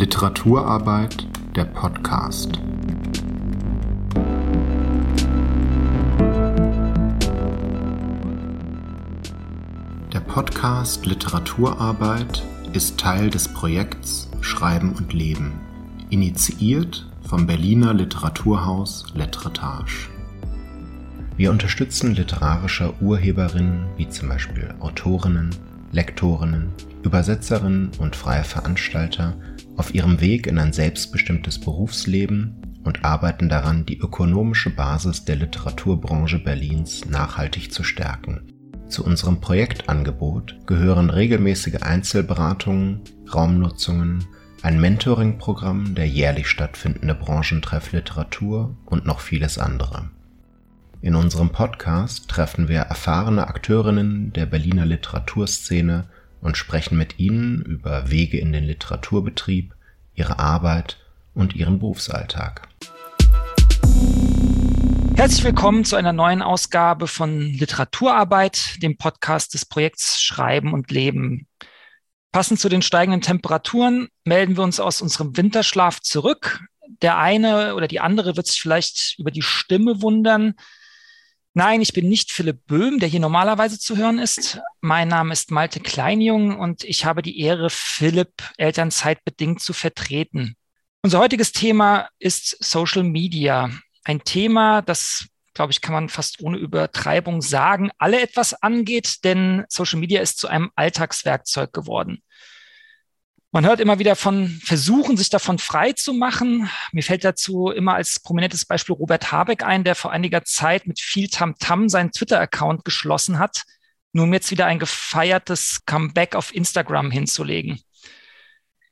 Literaturarbeit der Podcast. Der Podcast Literaturarbeit ist Teil des Projekts Schreiben und Leben, initiiert vom Berliner Literaturhaus Letretage. Wir unterstützen literarische Urheberinnen wie zum Beispiel Autorinnen, Lektorinnen, Übersetzerinnen und freie Veranstalter auf ihrem Weg in ein selbstbestimmtes Berufsleben und arbeiten daran, die ökonomische Basis der Literaturbranche Berlins nachhaltig zu stärken. Zu unserem Projektangebot gehören regelmäßige Einzelberatungen, Raumnutzungen, ein Mentoring-Programm, der jährlich stattfindende Branchentreff Literatur und noch vieles andere. In unserem Podcast treffen wir erfahrene Akteurinnen der Berliner Literaturszene und sprechen mit ihnen über Wege in den Literaturbetrieb, ihre Arbeit und ihren Berufsalltag. Herzlich willkommen zu einer neuen Ausgabe von Literaturarbeit, dem Podcast des Projekts Schreiben und Leben. Passend zu den steigenden Temperaturen melden wir uns aus unserem Winterschlaf zurück. Der eine oder die andere wird sich vielleicht über die Stimme wundern. Nein, ich bin nicht Philipp Böhm, der hier normalerweise zu hören ist. Mein Name ist Malte Kleinjung und ich habe die Ehre, Philipp elternzeitbedingt zu vertreten. Unser heutiges Thema ist Social Media. Ein Thema, das, glaube ich, kann man fast ohne Übertreibung sagen, alle etwas angeht, denn Social Media ist zu einem Alltagswerkzeug geworden. Man hört immer wieder von Versuchen, sich davon frei zu machen. Mir fällt dazu immer als prominentes Beispiel Robert Habeck ein, der vor einiger Zeit mit viel Tamtam -Tam seinen Twitter-Account geschlossen hat, nur um jetzt wieder ein gefeiertes Comeback auf Instagram hinzulegen.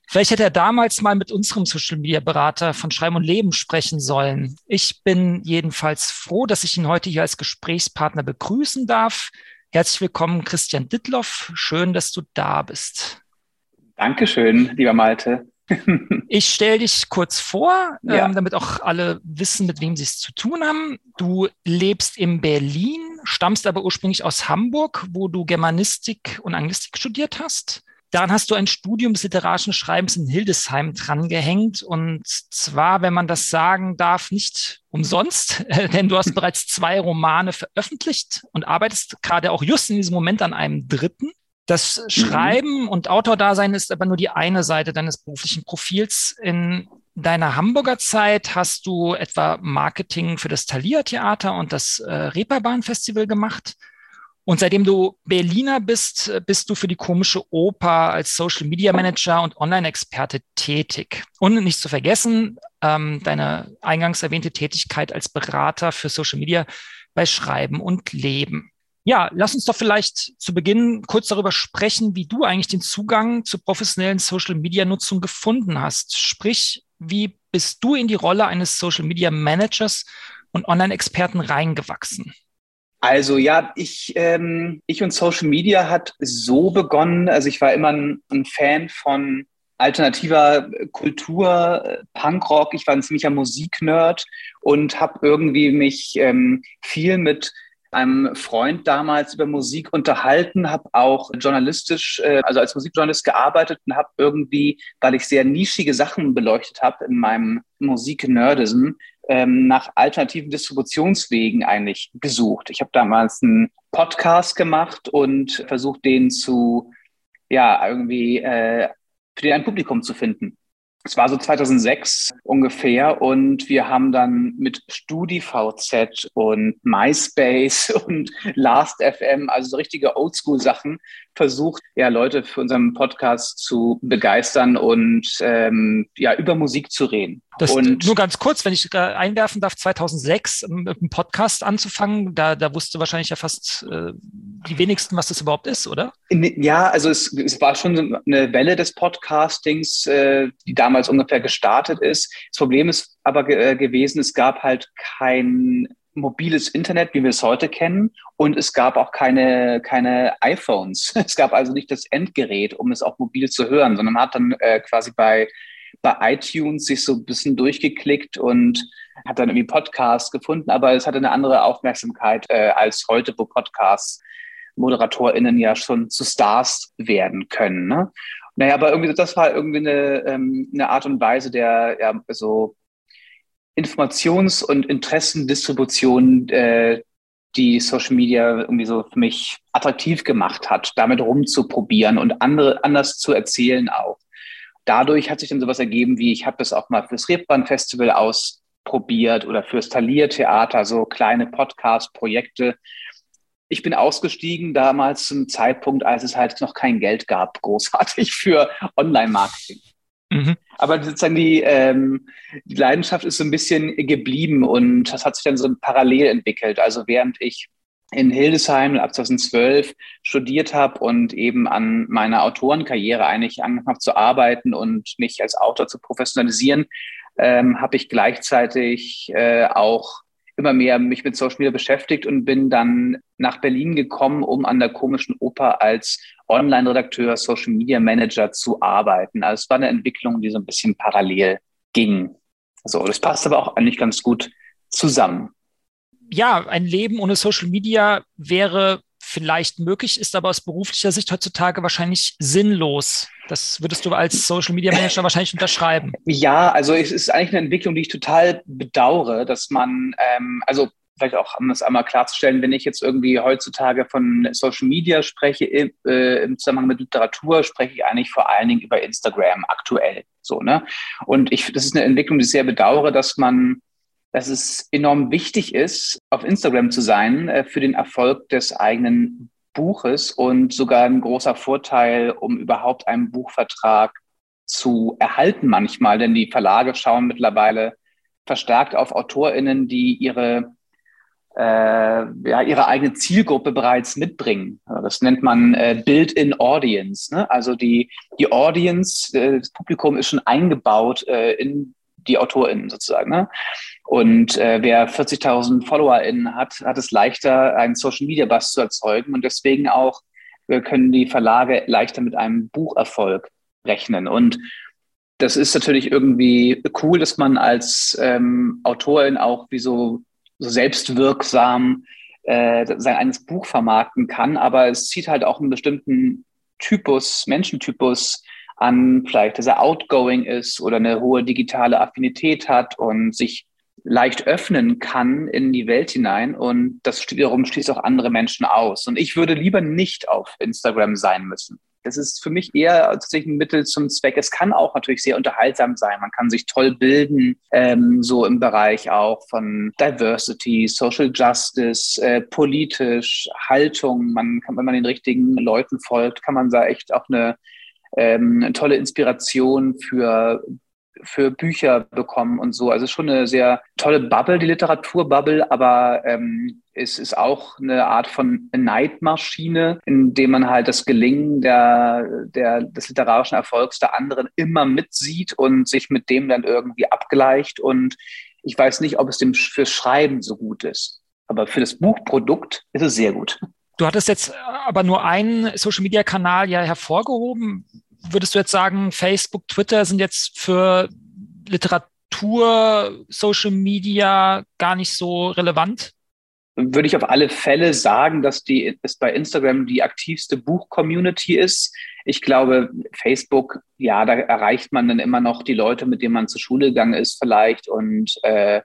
Vielleicht hätte er damals mal mit unserem Social Media Berater von Schreiben und Leben sprechen sollen. Ich bin jedenfalls froh, dass ich ihn heute hier als Gesprächspartner begrüßen darf. Herzlich willkommen, Christian Dittloff. Schön, dass du da bist. Dankeschön, lieber Malte. ich stelle dich kurz vor, ja. ähm, damit auch alle wissen, mit wem sie es zu tun haben. Du lebst in Berlin, stammst aber ursprünglich aus Hamburg, wo du Germanistik und Anglistik studiert hast. Daran hast du ein Studium des literarischen Schreibens in Hildesheim drangehängt. Und zwar, wenn man das sagen darf, nicht umsonst, denn du hast bereits zwei Romane veröffentlicht und arbeitest gerade auch just in diesem Moment an einem dritten. Das mhm. Schreiben mhm. und Autordasein ist aber nur die eine Seite deines beruflichen Profils. In deiner Hamburger Zeit hast du etwa Marketing für das Thalia Theater und das äh, Reeperbahn Festival gemacht. Und seitdem du Berliner bist, bist du für die komische Oper als Social Media Manager und Online-Experte tätig. Und nicht zu vergessen, ähm, deine eingangs erwähnte Tätigkeit als Berater für Social Media bei Schreiben und Leben. Ja, lass uns doch vielleicht zu Beginn kurz darüber sprechen, wie du eigentlich den Zugang zur professionellen Social-Media-Nutzung gefunden hast. Sprich, wie bist du in die Rolle eines Social-Media-Managers und Online-Experten reingewachsen? Also ja, ich, ähm, ich und Social Media hat so begonnen. Also ich war immer ein, ein Fan von alternativer Kultur, Punkrock. Ich war ein ziemlicher Musiknerd und habe irgendwie mich ähm, viel mit einem Freund damals über Musik unterhalten, habe auch journalistisch, äh, also als Musikjournalist gearbeitet und habe irgendwie, weil ich sehr nischige Sachen beleuchtet habe in meinem Musiknerdism, ähm, nach alternativen Distributionswegen eigentlich gesucht. Ich habe damals einen Podcast gemacht und versucht, den zu, ja, irgendwie äh, für den ein Publikum zu finden. Es war so 2006 ungefähr und wir haben dann mit StudiVZ und MySpace und Last.fm, also so richtige Oldschool-Sachen, versucht, ja, Leute für unseren Podcast zu begeistern und ähm, ja, über Musik zu reden. Das, und nur ganz kurz, wenn ich einwerfen darf, 2006 mit einem Podcast anzufangen, da, da wusste wahrscheinlich ja fast äh, die wenigsten, was das überhaupt ist, oder? In, ja, also es, es war schon eine Welle des Podcastings, äh, die damals ungefähr gestartet ist. Das Problem ist aber ge äh, gewesen, es gab halt kein mobiles Internet, wie wir es heute kennen. Und es gab auch keine, keine iPhones. Es gab also nicht das Endgerät, um es auch mobil zu hören, sondern hat dann äh, quasi bei, bei iTunes sich so ein bisschen durchgeklickt und hat dann irgendwie Podcasts gefunden, aber es hatte eine andere Aufmerksamkeit äh, als heute, wo Podcasts ModeratorInnen ja schon zu Stars werden können. Ne? Naja, aber irgendwie, das war irgendwie eine, ähm, eine Art und Weise der ja, so Informations- und Interessendistribution, äh, die Social Media irgendwie so für mich attraktiv gemacht hat, damit rumzuprobieren und andere anders zu erzählen auch. Dadurch hat sich dann sowas ergeben, wie ich habe das auch mal fürs Rebbrand Festival ausprobiert oder fürs Talier Theater, so kleine Podcast-Projekte. Ich bin ausgestiegen damals zum Zeitpunkt, als es halt noch kein Geld gab, großartig für Online-Marketing. Mhm. Aber sozusagen die, ähm, die Leidenschaft ist so ein bisschen geblieben und das hat sich dann so parallel entwickelt. Also während ich in Hildesheim ab 2012 studiert habe und eben an meiner Autorenkarriere eigentlich angefangen habe zu arbeiten und mich als Autor zu professionalisieren, ähm, habe ich gleichzeitig äh, auch immer mehr mich mit Social Media beschäftigt und bin dann nach Berlin gekommen, um an der komischen Oper als Online-Redakteur, Social Media Manager zu arbeiten. Also es war eine Entwicklung, die so ein bisschen parallel ging. So, das passt aber auch eigentlich ganz gut zusammen. Ja, ein Leben ohne Social Media wäre vielleicht möglich, ist aber aus beruflicher Sicht heutzutage wahrscheinlich sinnlos. Das würdest du als Social Media Manager wahrscheinlich unterschreiben. Ja, also es ist eigentlich eine Entwicklung, die ich total bedauere, dass man, ähm, also vielleicht auch, um das einmal klarzustellen, wenn ich jetzt irgendwie heutzutage von Social Media spreche, äh, im Zusammenhang mit Literatur, spreche ich eigentlich vor allen Dingen über Instagram aktuell. So, ne? Und ich, das ist eine Entwicklung, die ich sehr bedauere, dass man dass es enorm wichtig ist, auf Instagram zu sein äh, für den Erfolg des eigenen Buches und sogar ein großer Vorteil, um überhaupt einen Buchvertrag zu erhalten manchmal, denn die Verlage schauen mittlerweile verstärkt auf AutorInnen, die ihre äh, ja, ihre eigene Zielgruppe bereits mitbringen. Das nennt man äh, Build-in Audience. Ne? Also die, die Audience, äh, das Publikum ist schon eingebaut äh, in die AutorInnen sozusagen. Ne? Und äh, wer 40.000 FollowerInnen hat, hat es leichter, einen Social Media Buzz zu erzeugen. Und deswegen auch äh, können die Verlage leichter mit einem Bucherfolg rechnen. Und das ist natürlich irgendwie cool, dass man als ähm, Autorin auch wie so, so selbstwirksam äh, sein eigenes Buch vermarkten kann. Aber es zieht halt auch einen bestimmten Typus, Menschentypus an, vielleicht, dass er outgoing ist oder eine hohe digitale Affinität hat und sich leicht öffnen kann in die Welt hinein und das wiederum schließt auch andere Menschen aus. Und ich würde lieber nicht auf Instagram sein müssen. Das ist für mich eher tatsächlich ein Mittel zum Zweck. Es kann auch natürlich sehr unterhaltsam sein. Man kann sich toll bilden, ähm, so im Bereich auch von Diversity, Social Justice, äh, politisch, Haltung. Man kann, wenn man den richtigen Leuten folgt, kann man da echt auch eine ähm, eine tolle Inspiration für für Bücher bekommen und so. Also schon eine sehr tolle Bubble, die Literaturbubble, aber ähm, es ist auch eine Art von Neidmaschine, in dem man halt das Gelingen der, der, des literarischen Erfolgs der anderen immer mitsieht und sich mit dem dann irgendwie abgleicht. Und ich weiß nicht, ob es dem fürs Schreiben so gut ist. Aber für das Buchprodukt ist es sehr gut. Du hattest jetzt aber nur einen Social-Media-Kanal ja hervorgehoben. Würdest du jetzt sagen, Facebook, Twitter sind jetzt für Literatur, Social Media gar nicht so relevant? Würde ich auf alle Fälle sagen, dass die dass bei Instagram die aktivste Buch-Community ist. Ich glaube, Facebook, ja, da erreicht man dann immer noch die Leute, mit denen man zur Schule gegangen ist, vielleicht. Und äh,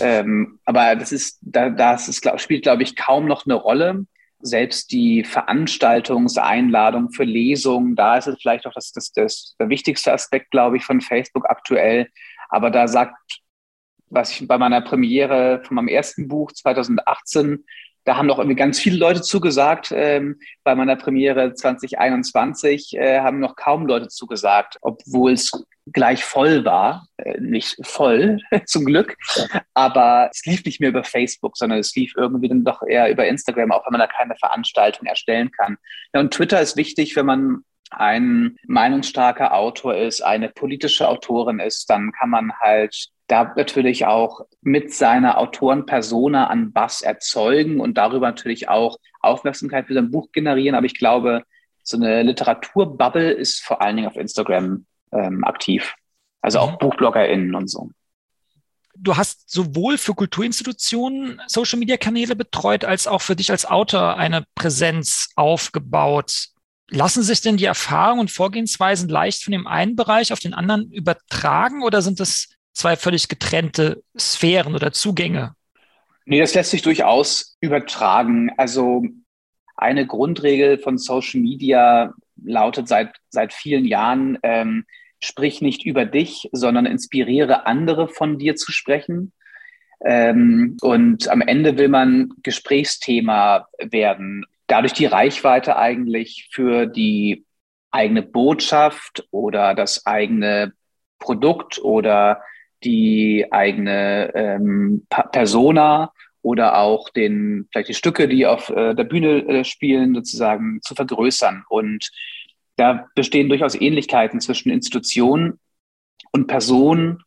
ähm, aber das ist, da, das ist, glaub, spielt, glaube ich, kaum noch eine Rolle selbst die Veranstaltungseinladung für Lesungen, da ist es vielleicht auch das, das, das der wichtigste Aspekt, glaube ich, von Facebook aktuell. Aber da sagt, was ich bei meiner Premiere von meinem ersten Buch 2018 da haben doch irgendwie ganz viele Leute zugesagt. Ähm, bei meiner Premiere 2021 äh, haben noch kaum Leute zugesagt, obwohl es gleich voll war. Äh, nicht voll, zum Glück. Aber es lief nicht mehr über Facebook, sondern es lief irgendwie dann doch eher über Instagram, auch wenn man da keine Veranstaltung erstellen kann. Ja, und Twitter ist wichtig, wenn man ein meinungsstarker Autor ist, eine politische Autorin ist, dann kann man halt da natürlich auch mit seiner Autorenpersona an Bass erzeugen und darüber natürlich auch Aufmerksamkeit für sein Buch generieren. Aber ich glaube, so eine Literaturbubble ist vor allen Dingen auf Instagram ähm, aktiv. Also auch mhm. BuchbloggerInnen und so. Du hast sowohl für Kulturinstitutionen Social Media Kanäle betreut, als auch für dich als Autor eine Präsenz aufgebaut. Lassen sich denn die Erfahrungen und Vorgehensweisen leicht von dem einen Bereich auf den anderen übertragen oder sind das zwei völlig getrennte Sphären oder Zugänge? Nee, das lässt sich durchaus übertragen. Also eine Grundregel von Social Media lautet seit, seit vielen Jahren, ähm, sprich nicht über dich, sondern inspiriere andere von dir zu sprechen. Ähm, und am Ende will man Gesprächsthema werden. Dadurch die Reichweite eigentlich für die eigene Botschaft oder das eigene Produkt oder die eigene ähm, Persona oder auch den, vielleicht die Stücke, die auf äh, der Bühne äh, spielen, sozusagen zu vergrößern. Und da bestehen durchaus Ähnlichkeiten zwischen Institutionen und Personen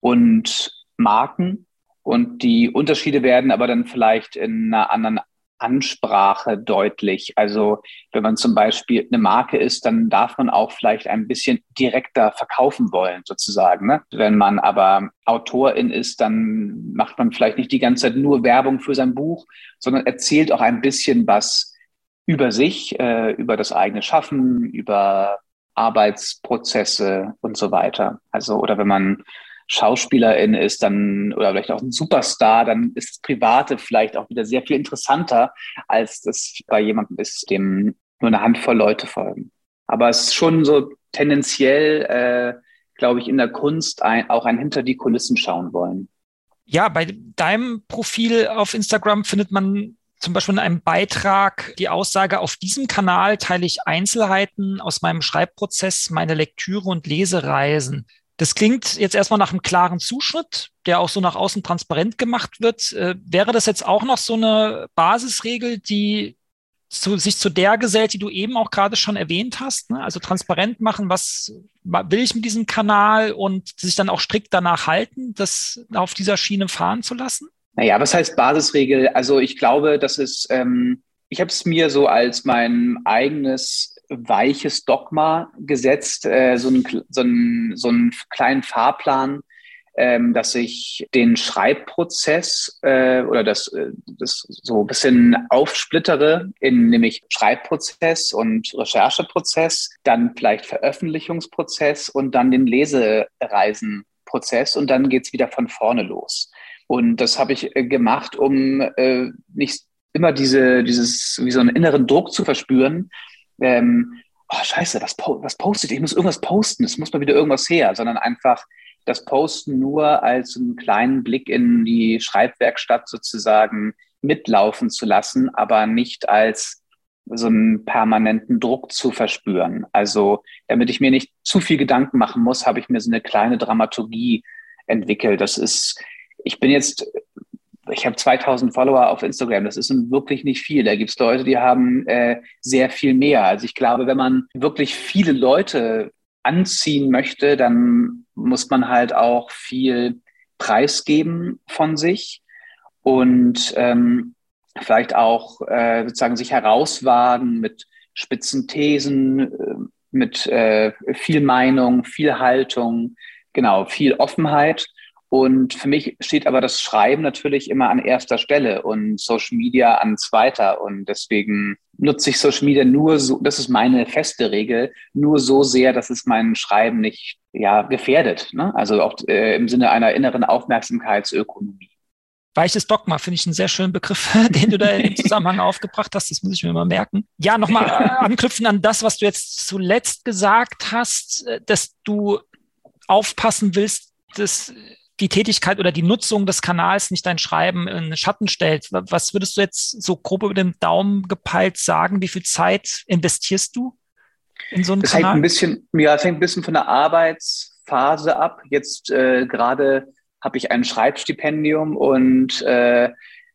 und Marken. Und die Unterschiede werden aber dann vielleicht in einer anderen Ansprache deutlich. Also wenn man zum Beispiel eine Marke ist, dann darf man auch vielleicht ein bisschen direkter verkaufen wollen, sozusagen. Ne? Wenn man aber Autorin ist, dann macht man vielleicht nicht die ganze Zeit nur Werbung für sein Buch, sondern erzählt auch ein bisschen was über sich, äh, über das eigene Schaffen, über Arbeitsprozesse und so weiter. Also, oder wenn man Schauspielerin ist, dann oder vielleicht auch ein Superstar, dann ist das Private vielleicht auch wieder sehr viel interessanter, als das bei jemandem ist, dem nur eine Handvoll Leute folgen. Aber es ist schon so tendenziell, äh, glaube ich, in der Kunst ein, auch ein hinter die Kulissen schauen wollen. Ja, bei deinem Profil auf Instagram findet man zum Beispiel in einem Beitrag die Aussage, auf diesem Kanal teile ich Einzelheiten aus meinem Schreibprozess, meine Lektüre und Lesereisen. Das klingt jetzt erstmal nach einem klaren Zuschnitt, der auch so nach außen transparent gemacht wird. Äh, wäre das jetzt auch noch so eine Basisregel, die zu, sich zu der gesellt, die du eben auch gerade schon erwähnt hast? Ne? Also transparent machen, was will ich mit diesem Kanal und sich dann auch strikt danach halten, das auf dieser Schiene fahren zu lassen? Naja, was heißt Basisregel? Also ich glaube, das ist, ähm, ich habe es mir so als mein eigenes weiches Dogma gesetzt, äh, so, einen, so, einen, so einen kleinen Fahrplan, ähm, dass ich den Schreibprozess äh, oder das, äh, das so ein bisschen aufsplittere in nämlich Schreibprozess und Rechercheprozess, dann vielleicht Veröffentlichungsprozess und dann den Lesereisenprozess und dann geht's wieder von vorne los. Und das habe ich äh, gemacht, um äh, nicht immer diese, dieses, wie so einen inneren Druck zu verspüren, ähm, oh, scheiße, was, was postet? Ich muss irgendwas posten, es muss mal wieder irgendwas her, sondern einfach das Posten nur als einen kleinen Blick in die Schreibwerkstatt sozusagen mitlaufen zu lassen, aber nicht als so einen permanenten Druck zu verspüren. Also damit ich mir nicht zu viel Gedanken machen muss, habe ich mir so eine kleine Dramaturgie entwickelt. Das ist, ich bin jetzt ich habe 2000 Follower auf Instagram. Das ist wirklich nicht viel. Da gibt es Leute, die haben äh, sehr viel mehr. Also ich glaube, wenn man wirklich viele Leute anziehen möchte, dann muss man halt auch viel preisgeben von sich und ähm, vielleicht auch äh, sozusagen sich herauswagen mit spitzen Thesen, äh, mit äh, viel Meinung, viel Haltung, genau, viel Offenheit. Und für mich steht aber das Schreiben natürlich immer an erster Stelle und Social Media an zweiter. Und deswegen nutze ich Social Media nur so, das ist meine feste Regel, nur so sehr, dass es mein Schreiben nicht ja, gefährdet. Ne? Also auch äh, im Sinne einer inneren Aufmerksamkeitsökonomie. Weiches Dogma finde ich einen sehr schönen Begriff, den du da im Zusammenhang aufgebracht hast. Das muss ich mir mal merken. Ja, nochmal anknüpfen an das, was du jetzt zuletzt gesagt hast, äh, dass du aufpassen willst, dass die Tätigkeit oder die Nutzung des Kanals nicht dein Schreiben in Schatten stellt. Was würdest du jetzt so grob über den Daumen gepeilt sagen? Wie viel Zeit investierst du in so einen das Kanal? Hängt ein bisschen, ja, es hängt ein bisschen von der Arbeitsphase ab. Jetzt äh, gerade habe ich ein Schreibstipendium und äh,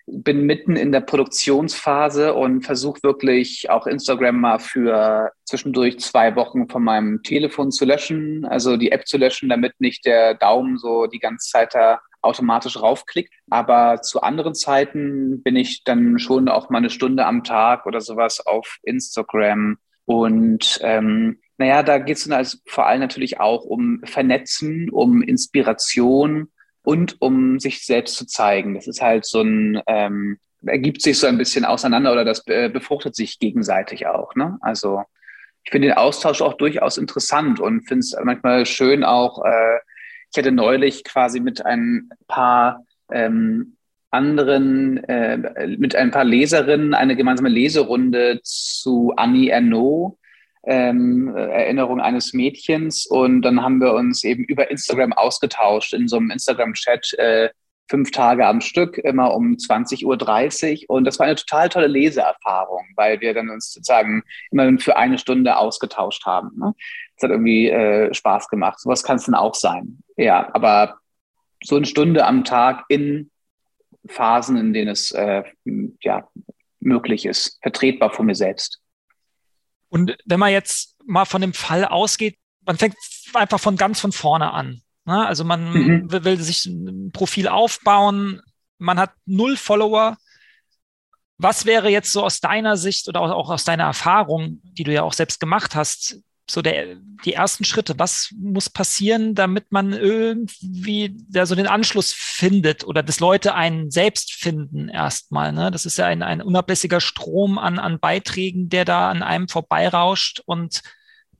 bin mitten in der Produktionsphase und versuche wirklich auch Instagram mal für zwischendurch zwei Wochen von meinem Telefon zu löschen, also die App zu löschen, damit nicht der Daumen so die ganze Zeit da automatisch raufklickt. Aber zu anderen Zeiten bin ich dann schon auch mal eine Stunde am Tag oder sowas auf Instagram. Und ähm, naja, da geht es dann also vor allem natürlich auch um Vernetzen, um Inspiration und um sich selbst zu zeigen. Das ist halt so ein, ähm, ergibt sich so ein bisschen auseinander oder das äh, befruchtet sich gegenseitig auch. Ne? Also ich finde den Austausch auch durchaus interessant und finde es manchmal schön auch, äh, ich hatte neulich quasi mit ein paar ähm, anderen, äh, mit ein paar Leserinnen eine gemeinsame Leserunde zu Annie Ernaux, ähm, Erinnerung eines Mädchens. Und dann haben wir uns eben über Instagram ausgetauscht in so einem Instagram-Chat äh, fünf Tage am Stück, immer um 20.30 Uhr. Und das war eine total tolle Leseerfahrung, weil wir dann uns sozusagen immer für eine Stunde ausgetauscht haben. Ne? Das hat irgendwie äh, Spaß gemacht. Sowas kann es dann auch sein. Ja, aber so eine Stunde am Tag in Phasen, in denen es äh, ja, möglich ist, vertretbar von mir selbst. Und wenn man jetzt mal von dem Fall ausgeht, man fängt einfach von ganz von vorne an. Ne? Also man mhm. will, will sich ein Profil aufbauen, man hat null Follower. Was wäre jetzt so aus deiner Sicht oder auch aus deiner Erfahrung, die du ja auch selbst gemacht hast, so der, die ersten Schritte? Was muss passieren, damit man irgendwie da so den Anschluss findet oder dass Leute einen selbst finden erstmal? Ne? Das ist ja ein, ein unablässiger Strom an, an Beiträgen, der da an einem vorbeirauscht und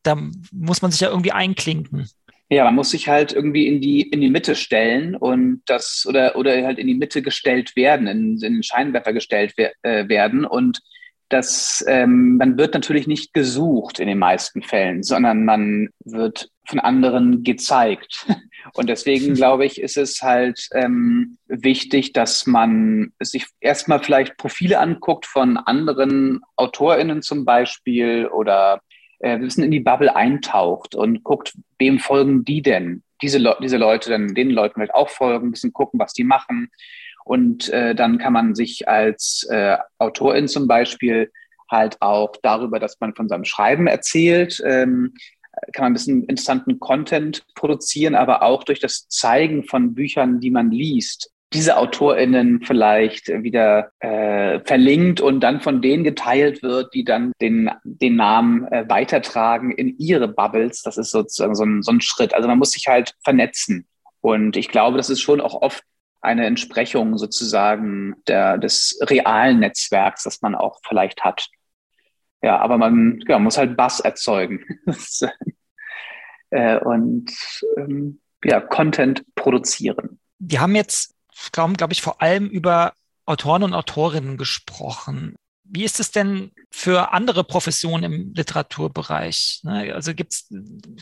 da muss man sich ja irgendwie einklinken. Ja, man muss sich halt irgendwie in die, in die Mitte stellen und das oder, oder halt in die Mitte gestellt werden, in, in den Scheinwerfer gestellt wer, äh, werden und dass ähm, man wird natürlich nicht gesucht in den meisten Fällen, sondern man wird von anderen gezeigt. Und deswegen glaube ich, ist es halt ähm, wichtig, dass man sich erstmal vielleicht Profile anguckt von anderen AutorInnen zum Beispiel oder äh, ein bisschen in die Bubble eintaucht und guckt, wem folgen die denn? Diese, Le diese Leute dann den Leuten halt auch folgen, ein bisschen gucken, was die machen und äh, dann kann man sich als äh, Autorin zum Beispiel halt auch darüber, dass man von seinem Schreiben erzählt, ähm, kann man ein bisschen interessanten Content produzieren, aber auch durch das Zeigen von Büchern, die man liest, diese AutorInnen vielleicht wieder äh, verlinkt und dann von denen geteilt wird, die dann den, den Namen äh, weitertragen in ihre Bubbles. Das ist sozusagen so ein, so ein Schritt. Also man muss sich halt vernetzen. Und ich glaube, das ist schon auch oft eine Entsprechung sozusagen der, des realen Netzwerks, das man auch vielleicht hat. Ja, aber man ja, muss halt Bass erzeugen äh, und ähm, ja, Content produzieren. Wir haben jetzt, glaube glaub ich, vor allem über Autoren und Autorinnen gesprochen. Wie ist es denn für andere Professionen im Literaturbereich? Ne? Also gibt's,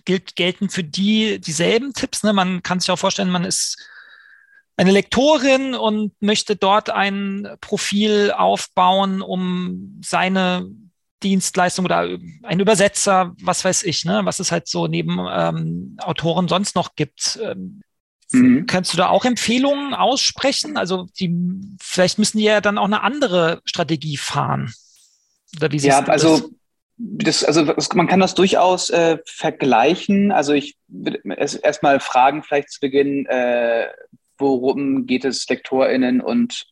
gilt, gelten für die dieselben Tipps? Ne? Man kann sich auch vorstellen, man ist eine Lektorin und möchte dort ein Profil aufbauen, um seine Dienstleistung oder ein Übersetzer, was weiß ich, ne, was es halt so neben ähm, Autoren sonst noch gibt. Ähm, mhm. Kannst du da auch Empfehlungen aussprechen? Also die, vielleicht müssen die ja dann auch eine andere Strategie fahren. Oder wie ja, du das? also das, also man kann das durchaus äh, vergleichen. Also ich würde erstmal fragen, vielleicht zu Beginn, äh, worum geht es LektorInnen und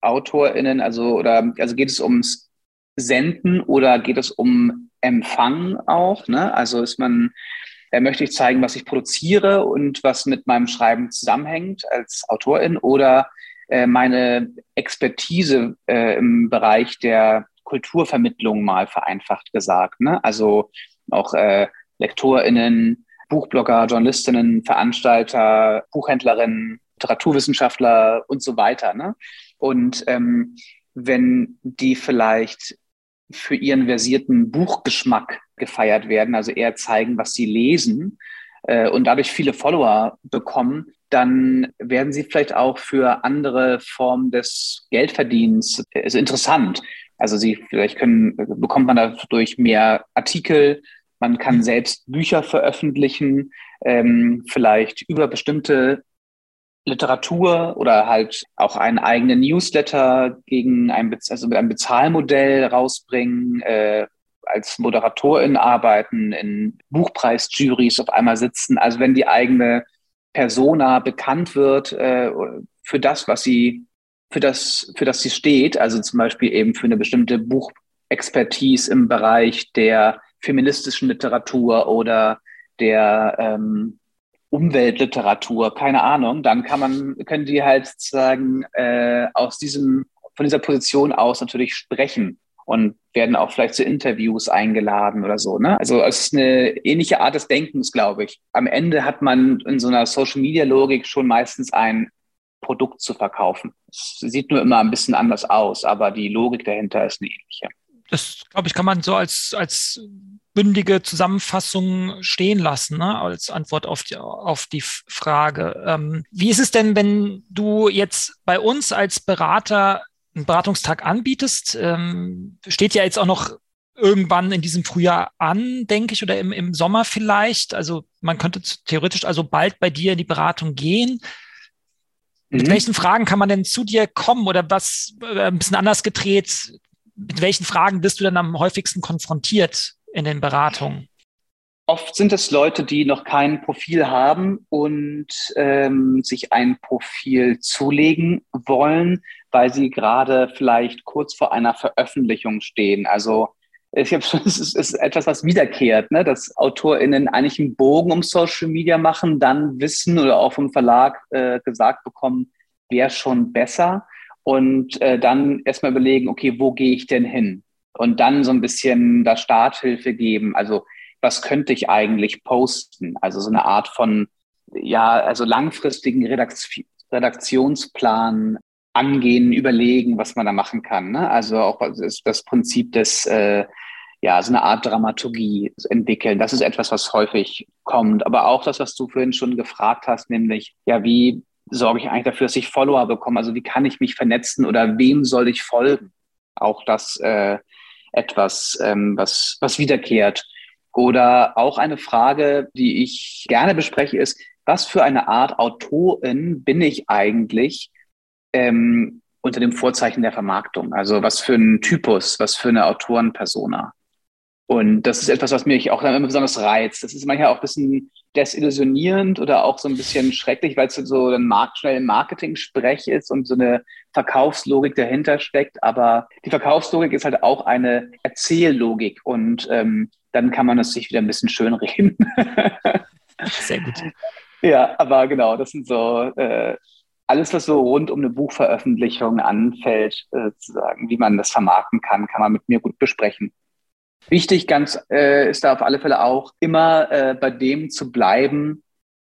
AutorInnen? Also, oder, also geht es ums Senden oder geht es um Empfang auch? Ne? Also ist man, äh, möchte ich zeigen, was ich produziere und was mit meinem Schreiben zusammenhängt als Autorin oder äh, meine Expertise äh, im Bereich der Kulturvermittlung mal vereinfacht gesagt. Ne? Also auch äh, LektorInnen, Buchblogger, Journalistinnen, Veranstalter, Buchhändlerinnen, Literaturwissenschaftler und so weiter. Ne? Und ähm, wenn die vielleicht für ihren versierten Buchgeschmack gefeiert werden, also eher zeigen, was sie lesen äh, und dadurch viele Follower bekommen, dann werden sie vielleicht auch für andere Formen des Geldverdienens äh, ist interessant. Also sie vielleicht können bekommt man dadurch mehr Artikel, man kann mhm. selbst Bücher veröffentlichen, ähm, vielleicht über bestimmte Literatur oder halt auch einen eigenen Newsletter gegen ein, also mit einem Bezahlmodell rausbringen, äh, als Moderatorin arbeiten, in Buchpreisjurys auf einmal sitzen. Also wenn die eigene Persona bekannt wird äh, für das, was sie, für das, für das sie steht, also zum Beispiel eben für eine bestimmte Buchexpertise im Bereich der feministischen Literatur oder der ähm, Umweltliteratur, keine Ahnung, dann kann man, können die halt sozusagen äh, aus diesem, von dieser Position aus natürlich sprechen und werden auch vielleicht zu Interviews eingeladen oder so. Ne? Also es ist eine ähnliche Art des Denkens, glaube ich. Am Ende hat man in so einer Social-Media-Logik schon meistens ein Produkt zu verkaufen. Es sieht nur immer ein bisschen anders aus, aber die Logik dahinter ist eine ähnliche. Das, glaube ich, kann man so als, als bündige Zusammenfassung stehen lassen, ne? als Antwort auf die, auf die Frage. Ähm, wie ist es denn, wenn du jetzt bei uns als Berater einen Beratungstag anbietest? Ähm, steht ja jetzt auch noch irgendwann in diesem Frühjahr an, denke ich, oder im, im Sommer vielleicht. Also man könnte theoretisch also bald bei dir in die Beratung gehen. Mit mhm. welchen Fragen kann man denn zu dir kommen oder was äh, ein bisschen anders gedreht? Mit welchen Fragen bist du dann am häufigsten konfrontiert in den Beratungen? Oft sind es Leute, die noch kein Profil haben und ähm, sich ein Profil zulegen wollen, weil sie gerade vielleicht kurz vor einer Veröffentlichung stehen. Also ich schon, es ist, ist, etwas, was wiederkehrt, ne? dass AutorInnen eigentlich einen Bogen um Social Media machen, dann wissen oder auch vom Verlag äh, gesagt bekommen, wäre schon besser und äh, dann erstmal überlegen, okay, wo gehe ich denn hin? Und dann so ein bisschen da Starthilfe geben. Also was könnte ich eigentlich posten? Also so eine Art von, ja, also langfristigen Redaktionsplan angehen, überlegen, was man da machen kann. Ne? Also auch das Prinzip des, äh, ja, so eine Art Dramaturgie entwickeln. Das ist etwas, was häufig kommt. Aber auch das, was du vorhin schon gefragt hast, nämlich, ja, wie sorge ich eigentlich dafür, dass ich Follower bekomme? Also wie kann ich mich vernetzen oder wem soll ich folgen? Auch das äh, etwas, ähm, was, was wiederkehrt. Oder auch eine Frage, die ich gerne bespreche, ist, was für eine Art Autorin bin ich eigentlich ähm, unter dem Vorzeichen der Vermarktung? Also was für ein Typus, was für eine Autorenpersona? Und das ist etwas, was mich auch dann immer besonders reizt. Das ist manchmal auch ein bisschen desillusionierend oder auch so ein bisschen schrecklich, weil es so ein Markt, schnell Marketing-Sprech ist und so eine Verkaufslogik dahinter steckt. Aber die Verkaufslogik ist halt auch eine Erzähllogik und ähm, dann kann man es sich wieder ein bisschen schön reden. Sehr gut. Ja, aber genau, das sind so äh, alles, was so rund um eine Buchveröffentlichung anfällt, äh, zu sagen, wie man das vermarkten kann, kann man mit mir gut besprechen. Wichtig ganz äh, ist da auf alle Fälle auch immer äh, bei dem zu bleiben,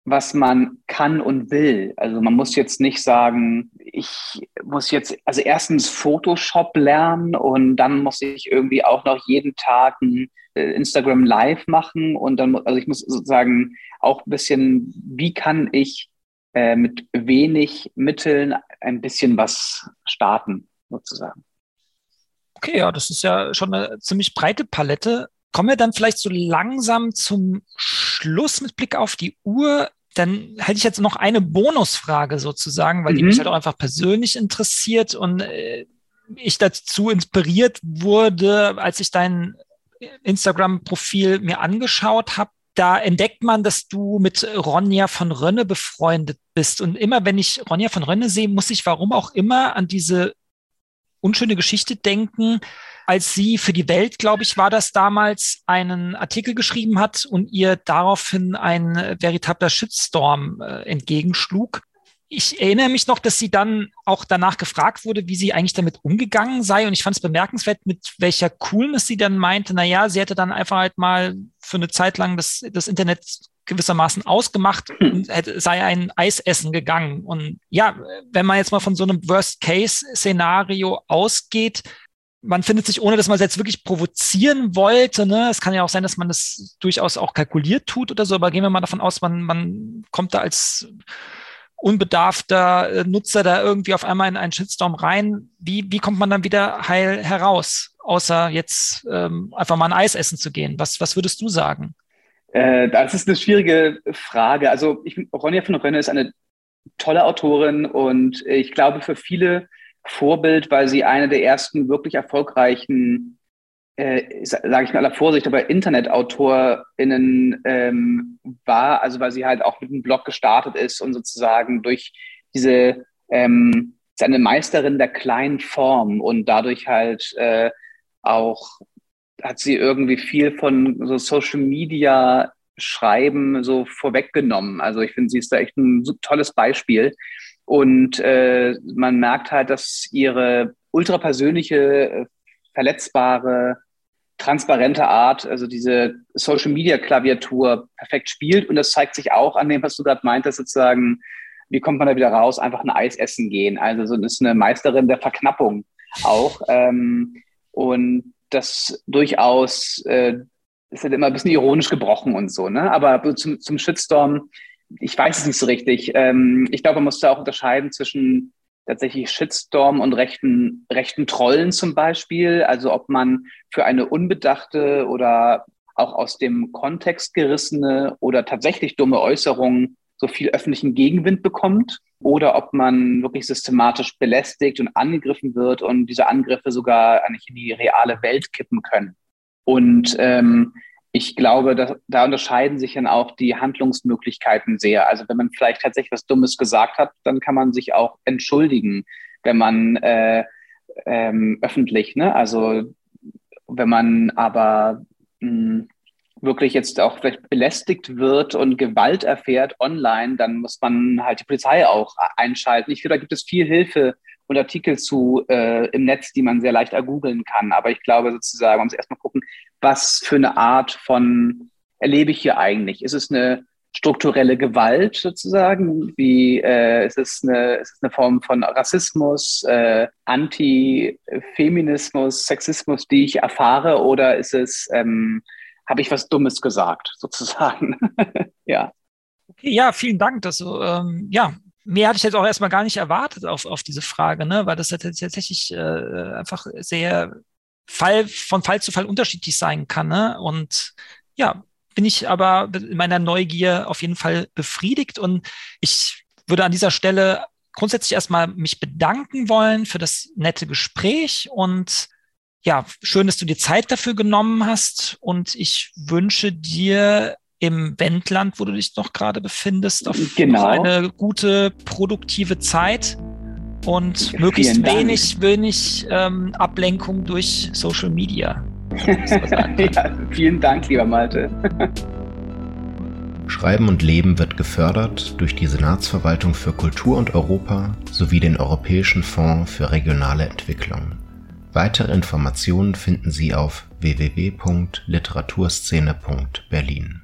was man kann und will. Also man muss jetzt nicht sagen, ich muss jetzt also erstens Photoshop lernen und dann muss ich irgendwie auch noch jeden Tag ein äh, Instagram Live machen und dann also ich muss sozusagen auch ein bisschen, wie kann ich äh, mit wenig Mitteln ein bisschen was starten sozusagen. Okay, ja, das ist ja schon eine ziemlich breite Palette. Kommen wir dann vielleicht so langsam zum Schluss mit Blick auf die Uhr. Dann hätte ich jetzt noch eine Bonusfrage sozusagen, weil mhm. die mich halt auch einfach persönlich interessiert und äh, ich dazu inspiriert wurde, als ich dein Instagram-Profil mir angeschaut habe. Da entdeckt man, dass du mit Ronja von Rönne befreundet bist. Und immer wenn ich Ronja von Rönne sehe, muss ich warum auch immer an diese unschöne Geschichte denken, als sie für die Welt, glaube ich, war das damals, einen Artikel geschrieben hat und ihr daraufhin ein veritabler Shitstorm äh, entgegenschlug. Ich erinnere mich noch, dass sie dann auch danach gefragt wurde, wie sie eigentlich damit umgegangen sei. Und ich fand es bemerkenswert, mit welcher Coolness sie dann meinte, na ja, sie hätte dann einfach halt mal für eine Zeit lang das, das Internet gewissermaßen ausgemacht und sei ein Eis essen gegangen. Und ja, wenn man jetzt mal von so einem Worst-Case-Szenario ausgeht, man findet sich, ohne dass man es jetzt wirklich provozieren wollte, ne, es kann ja auch sein, dass man das durchaus auch kalkuliert tut oder so, aber gehen wir mal davon aus, man, man kommt da als unbedarfter Nutzer da irgendwie auf einmal in einen Shitstorm rein. Wie, wie kommt man dann wieder heil heraus, außer jetzt ähm, einfach mal ein Eis essen zu gehen? Was, was würdest du sagen? Äh, das ist eine schwierige Frage. Also ich, Ronja von Rönne ist eine tolle Autorin und ich glaube für viele Vorbild, weil sie eine der ersten wirklich erfolgreichen, äh, sage ich mal aller Vorsicht, aber Internetautorinnen ähm, war, also weil sie halt auch mit einem Blog gestartet ist und sozusagen durch diese ähm, ist eine Meisterin der kleinen Form und dadurch halt äh, auch hat sie irgendwie viel von so Social Media Schreiben so vorweggenommen. Also ich finde, sie ist da echt ein tolles Beispiel. Und äh, man merkt halt, dass ihre ultrapersönliche, verletzbare, transparente Art, also diese Social-Media-Klaviatur perfekt spielt. Und das zeigt sich auch an dem, was du gerade meintest, sozusagen, wie kommt man da wieder raus? Einfach ein Eis essen gehen. Also so ist eine Meisterin der Verknappung auch. Ähm, und das durchaus äh, ist halt immer ein bisschen ironisch gebrochen und so, ne? Aber zum, zum Shitstorm, ich weiß es nicht so richtig. Ähm, ich glaube, man muss da auch unterscheiden zwischen tatsächlich Shitstorm und rechten, rechten Trollen zum Beispiel. Also ob man für eine unbedachte oder auch aus dem Kontext gerissene oder tatsächlich dumme Äußerung so viel öffentlichen Gegenwind bekommt oder ob man wirklich systematisch belästigt und angegriffen wird und diese Angriffe sogar eigentlich in die reale Welt kippen können. Und ähm, ich glaube, da, da unterscheiden sich dann auch die Handlungsmöglichkeiten sehr. Also wenn man vielleicht tatsächlich was Dummes gesagt hat, dann kann man sich auch entschuldigen, wenn man äh, ähm, öffentlich, ne? Also wenn man aber mh, hm, wirklich jetzt auch vielleicht belästigt wird und Gewalt erfährt online, dann muss man halt die Polizei auch einschalten. Ich finde, da gibt es viel Hilfe und Artikel zu äh, im Netz, die man sehr leicht ergoogeln kann. Aber ich glaube sozusagen, man muss erstmal gucken, was für eine Art von erlebe ich hier eigentlich? Ist es eine strukturelle Gewalt sozusagen? Wie äh, ist, es eine, ist es eine Form von Rassismus, äh, Anti-Feminismus, Sexismus, die ich erfahre? Oder ist es ähm, habe ich was Dummes gesagt, sozusagen. ja. Ja, vielen Dank. Dass du, ähm, ja, mehr hatte ich jetzt auch erstmal gar nicht erwartet auf, auf diese Frage, ne? weil das tatsächlich äh, einfach sehr Fall, von Fall zu Fall unterschiedlich sein kann. Ne? Und ja, bin ich aber in meiner Neugier auf jeden Fall befriedigt und ich würde an dieser Stelle grundsätzlich erstmal mich bedanken wollen für das nette Gespräch und ja, schön, dass du dir Zeit dafür genommen hast und ich wünsche dir im Wendland, wo du dich noch gerade befindest, auf genau. eine gute, produktive Zeit und ja, möglichst wenig, wenig ähm, Ablenkung durch Social Media. ja, vielen Dank, lieber Malte. Schreiben und Leben wird gefördert durch die Senatsverwaltung für Kultur und Europa sowie den Europäischen Fonds für regionale Entwicklung. Weitere Informationen finden Sie auf www.literaturszene.berlin